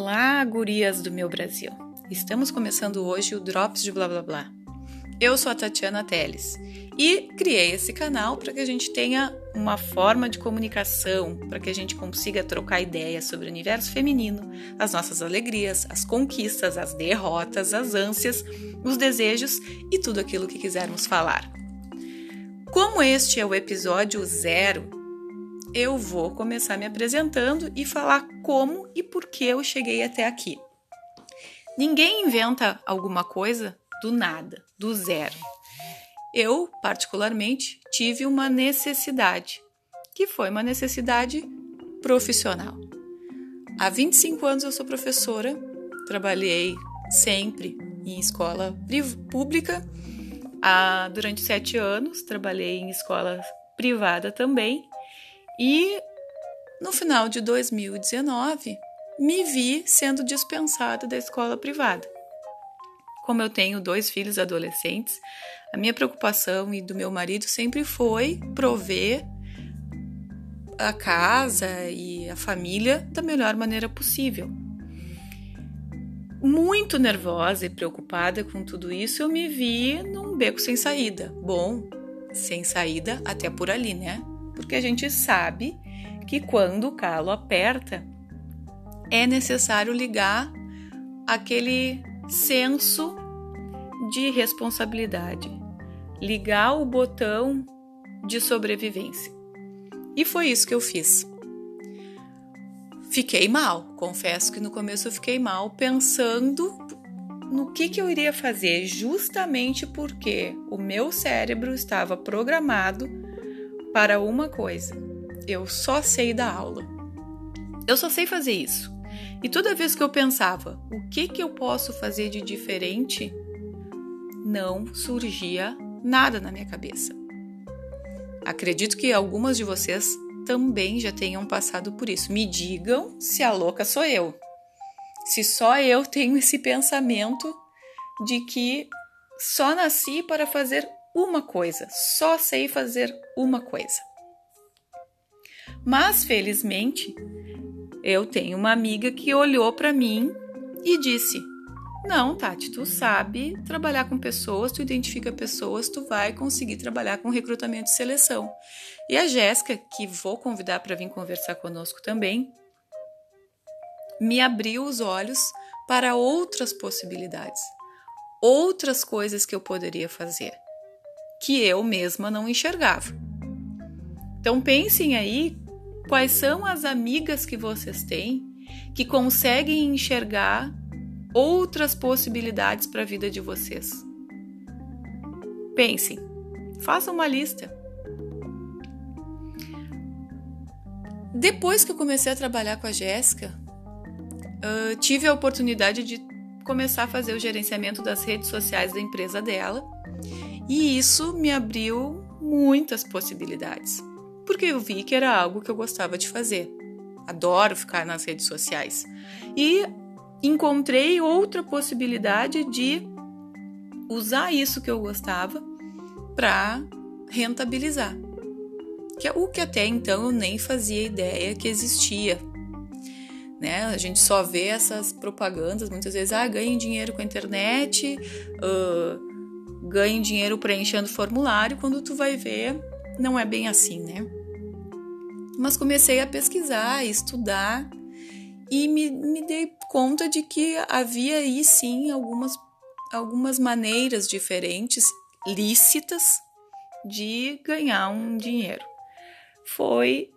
Olá, gurias do meu Brasil! Estamos começando hoje o Drops de Blá Blá Blá. Eu sou a Tatiana Teles e criei esse canal para que a gente tenha uma forma de comunicação, para que a gente consiga trocar ideias sobre o universo feminino, as nossas alegrias, as conquistas, as derrotas, as ânsias, os desejos e tudo aquilo que quisermos falar. Como este é o episódio zero, eu vou começar me apresentando e falar como e por que eu cheguei até aqui. Ninguém inventa alguma coisa do nada, do zero. Eu, particularmente, tive uma necessidade, que foi uma necessidade profissional. Há 25 anos eu sou professora, trabalhei sempre em escola pública. Durante sete anos trabalhei em escola privada também e no final de 2019, me vi sendo dispensada da escola privada. Como eu tenho dois filhos adolescentes, a minha preocupação e do meu marido sempre foi prover a casa e a família da melhor maneira possível. Muito nervosa e preocupada com tudo isso, eu me vi num beco sem saída. Bom, sem saída até por ali, né? Porque a gente sabe que quando o calo aperta, é necessário ligar aquele senso de responsabilidade, ligar o botão de sobrevivência. E foi isso que eu fiz. Fiquei mal, confesso que no começo eu fiquei mal pensando no que, que eu iria fazer, justamente porque o meu cérebro estava programado para uma coisa: eu só sei dar aula. Eu só sei fazer isso. E toda vez que eu pensava, o que que eu posso fazer de diferente, não surgia nada na minha cabeça. Acredito que algumas de vocês também já tenham passado por isso. Me digam se a louca sou eu. Se só eu tenho esse pensamento de que só nasci para fazer uma coisa, só sei fazer uma coisa. Mas felizmente, eu tenho uma amiga que olhou para mim e disse: "Não, Tati, tu sabe trabalhar com pessoas, tu identifica pessoas, tu vai conseguir trabalhar com recrutamento e seleção". E a Jéssica, que vou convidar para vir conversar conosco também, me abriu os olhos para outras possibilidades, outras coisas que eu poderia fazer que eu mesma não enxergava. Então pensem aí quais são as amigas que vocês têm que conseguem enxergar outras possibilidades para a vida de vocês. Pensem, façam uma lista. Depois que eu comecei a trabalhar com a Jéssica, tive a oportunidade de começar a fazer o gerenciamento das redes sociais da empresa dela e isso me abriu muitas possibilidades, porque eu vi que era algo que eu gostava de fazer. Adoro ficar nas redes sociais. E encontrei outra possibilidade de usar isso que eu gostava para rentabilizar. Que é o que até então eu nem fazia ideia que existia. Né? A gente só vê essas propagandas muitas vezes, ah, ganhe dinheiro com a internet, uh, ganhe dinheiro preenchendo formulário, quando tu vai ver, não é bem assim, né? Mas comecei a pesquisar, estudar e me, me dei conta de que havia aí sim algumas, algumas maneiras diferentes, lícitas, de ganhar um dinheiro. Foi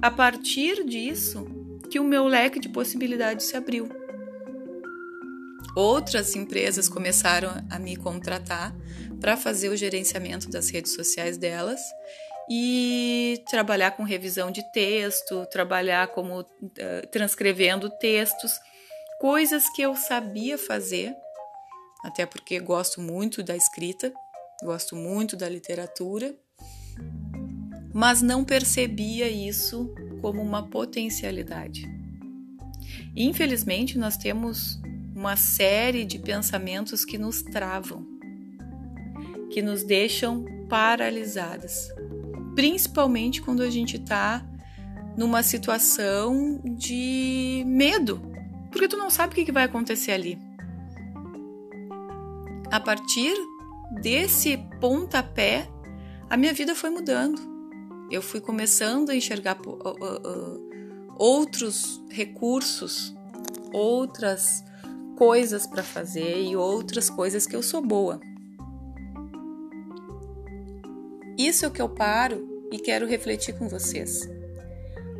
a partir disso que o meu leque de possibilidades se abriu. Outras empresas começaram a me contratar para fazer o gerenciamento das redes sociais delas e trabalhar com revisão de texto, trabalhar como uh, transcrevendo textos, coisas que eu sabia fazer, até porque gosto muito da escrita, gosto muito da literatura, mas não percebia isso como uma potencialidade. Infelizmente, nós temos uma série de pensamentos que nos travam, que nos deixam paralisadas, principalmente quando a gente está numa situação de medo, Porque tu não sabe o que vai acontecer ali. A partir desse pontapé, a minha vida foi mudando. Eu fui começando a enxergar outros recursos, outras coisas para fazer e outras coisas que eu sou boa. Isso é o que eu paro e quero refletir com vocês.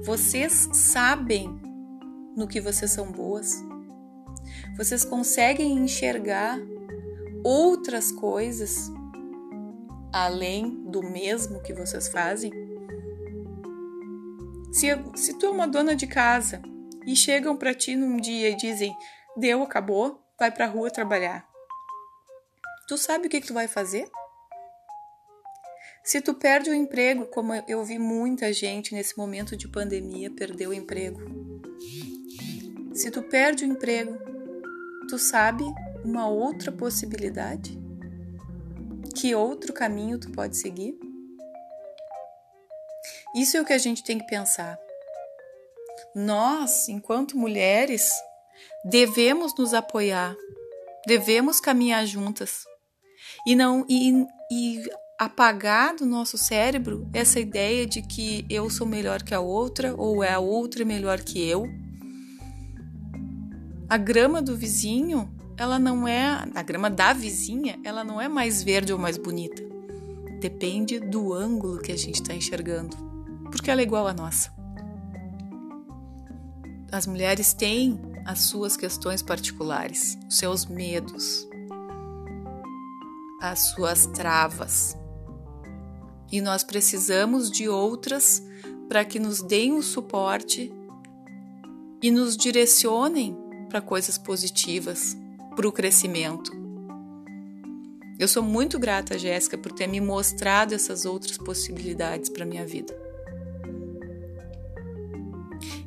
Vocês sabem no que vocês são boas? Vocês conseguem enxergar outras coisas além do mesmo que vocês fazem? Se, se tu é uma dona de casa e chegam para ti num dia e dizem: Deu, acabou, vai pra rua trabalhar. Tu sabe o que, que tu vai fazer? Se tu perde o emprego, como eu vi muita gente nesse momento de pandemia perder o emprego. Se tu perde o emprego, tu sabe uma outra possibilidade? Que outro caminho tu pode seguir? Isso é o que a gente tem que pensar. Nós, enquanto mulheres, devemos nos apoiar, devemos caminhar juntas e não e, e apagar do nosso cérebro essa ideia de que eu sou melhor que a outra ou é a outra melhor que eu. A grama do vizinho ela não é a grama da vizinha, ela não é mais verde ou mais bonita. Depende do ângulo que a gente está enxergando, porque ela é igual à nossa. As mulheres têm as suas questões particulares, os seus medos, as suas travas. E nós precisamos de outras para que nos deem o suporte e nos direcionem para coisas positivas, para o crescimento. Eu sou muito grata, Jéssica, por ter me mostrado essas outras possibilidades para minha vida.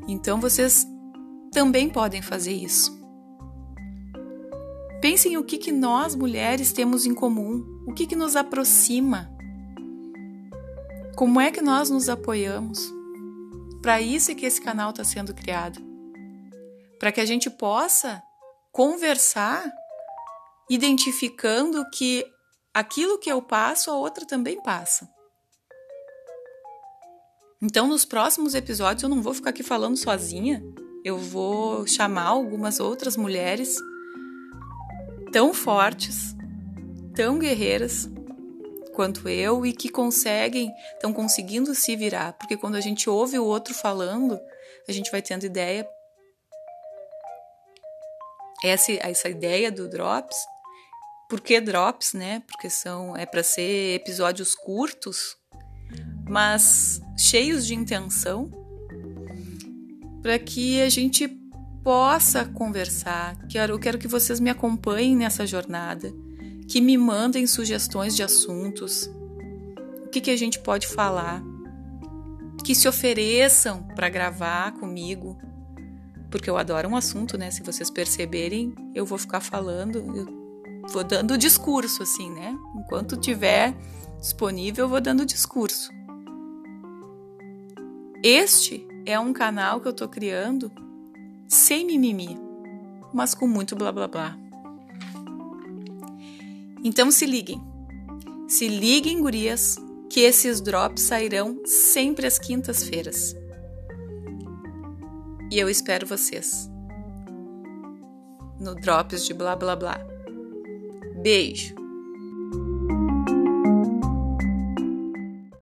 Então vocês também podem fazer isso. Pensem o que, que nós mulheres temos em comum, o que, que nos aproxima. Como é que nós nos apoiamos? Para isso é que esse canal está sendo criado. Para que a gente possa conversar, identificando que aquilo que eu passo, a outra também passa. Então, nos próximos episódios, eu não vou ficar aqui falando sozinha, eu vou chamar algumas outras mulheres tão fortes, tão guerreiras quanto eu e que conseguem, estão conseguindo se virar, porque quando a gente ouve o outro falando, a gente vai tendo ideia essa, essa ideia do Drops. Por que Drops, né? Porque são é para ser episódios curtos, mas cheios de intenção, para que a gente possa conversar. Quero, quero que vocês me acompanhem nessa jornada, que me mandem sugestões de assuntos, o que, que a gente pode falar, que se ofereçam para gravar comigo porque eu adoro um assunto, né? Se vocês perceberem, eu vou ficar falando, eu vou dando discurso, assim, né? Enquanto tiver disponível, eu vou dando discurso. Este é um canal que eu tô criando sem mimimi, mas com muito blá blá blá. Então se liguem. Se liguem, gurias, que esses drops sairão sempre às quintas-feiras e eu espero vocês no Drops de Blá Blá Blá. Beijo!